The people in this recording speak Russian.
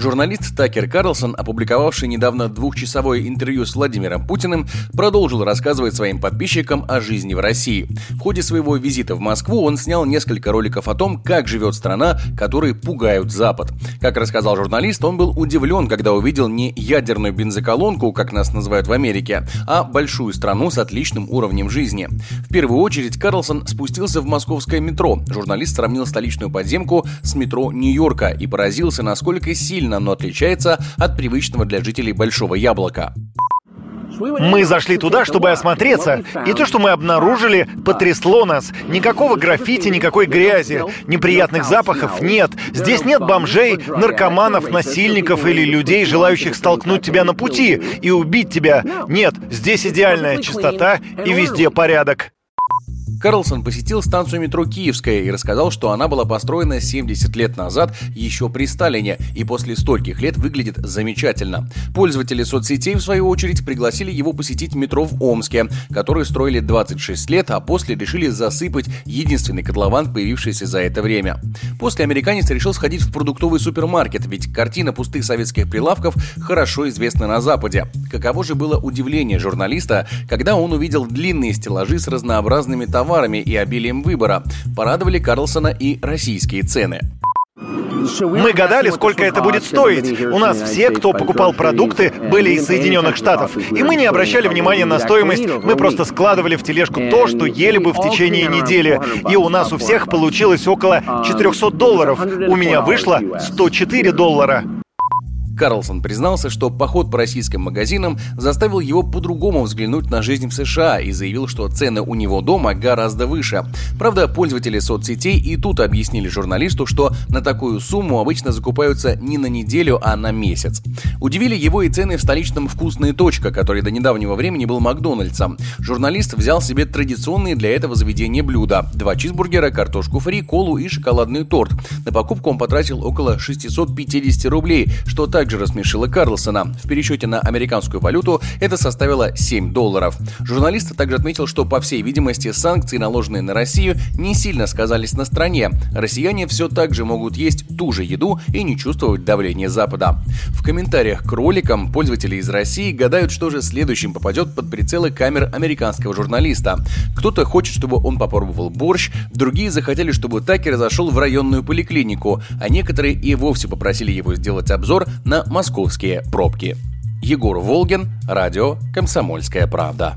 Журналист Такер Карлсон, опубликовавший недавно двухчасовое интервью с Владимиром Путиным, продолжил рассказывать своим подписчикам о жизни в России. В ходе своего визита в Москву он снял несколько роликов о том, как живет страна, которые пугают Запад. Как рассказал журналист, он был удивлен, когда увидел не ядерную бензоколонку, как нас называют в Америке, а большую страну с отличным уровнем жизни. В первую очередь Карлсон спустился в московское метро. Журналист сравнил столичную подземку с метро Нью-Йорка и поразился, насколько сильно сильно оно отличается от привычного для жителей Большого Яблока. Мы зашли туда, чтобы осмотреться, и то, что мы обнаружили, потрясло нас. Никакого граффити, никакой грязи, неприятных запахов нет. Здесь нет бомжей, наркоманов, насильников или людей, желающих столкнуть тебя на пути и убить тебя. Нет, здесь идеальная чистота и везде порядок. Карлсон посетил станцию метро Киевская и рассказал, что она была построена 70 лет назад еще при Сталине и после стольких лет выглядит замечательно. Пользователи соцсетей, в свою очередь, пригласили его посетить метро в Омске, который строили 26 лет, а после решили засыпать единственный котлован, появившийся за это время. После американец решил сходить в продуктовый супермаркет, ведь картина пустых советских прилавков хорошо известна на Западе. Каково же было удивление журналиста, когда он увидел длинные стеллажи с разнообразными товарами, товарами и обилием выбора. Порадовали Карлсона и российские цены. Мы гадали, сколько это будет стоить. У нас все, кто покупал продукты, были из Соединенных Штатов. И мы не обращали внимания на стоимость, мы просто складывали в тележку то, что ели бы в течение недели. И у нас у всех получилось около 400 долларов. У меня вышло 104 доллара. Карлсон признался, что поход по российским магазинам заставил его по-другому взглянуть на жизнь в США и заявил, что цены у него дома гораздо выше. Правда, пользователи соцсетей и тут объяснили журналисту, что на такую сумму обычно закупаются не на неделю, а на месяц. Удивили его и цены в столичном «Вкусная точка», который до недавнего времени был Макдональдсом. Журналист взял себе традиционные для этого заведения блюда – два чизбургера, картошку фри, колу и шоколадный торт. На покупку он потратил около 650 рублей, что также также рассмешила Карлсона. В пересчете на американскую валюту это составило 7 долларов. Журналист также отметил, что, по всей видимости, санкции, наложенные на Россию, не сильно сказались на стране. Россияне все так же могут есть ту же еду и не чувствовать давления Запада. В комментариях к роликам пользователи из России гадают, что же следующим попадет под прицелы камер американского журналиста. Кто-то хочет, чтобы он попробовал борщ, другие захотели, чтобы Такер зашел в районную поликлинику, а некоторые и вовсе попросили его сделать обзор на московские пробки. Егор Волгин, радио «Комсомольская правда».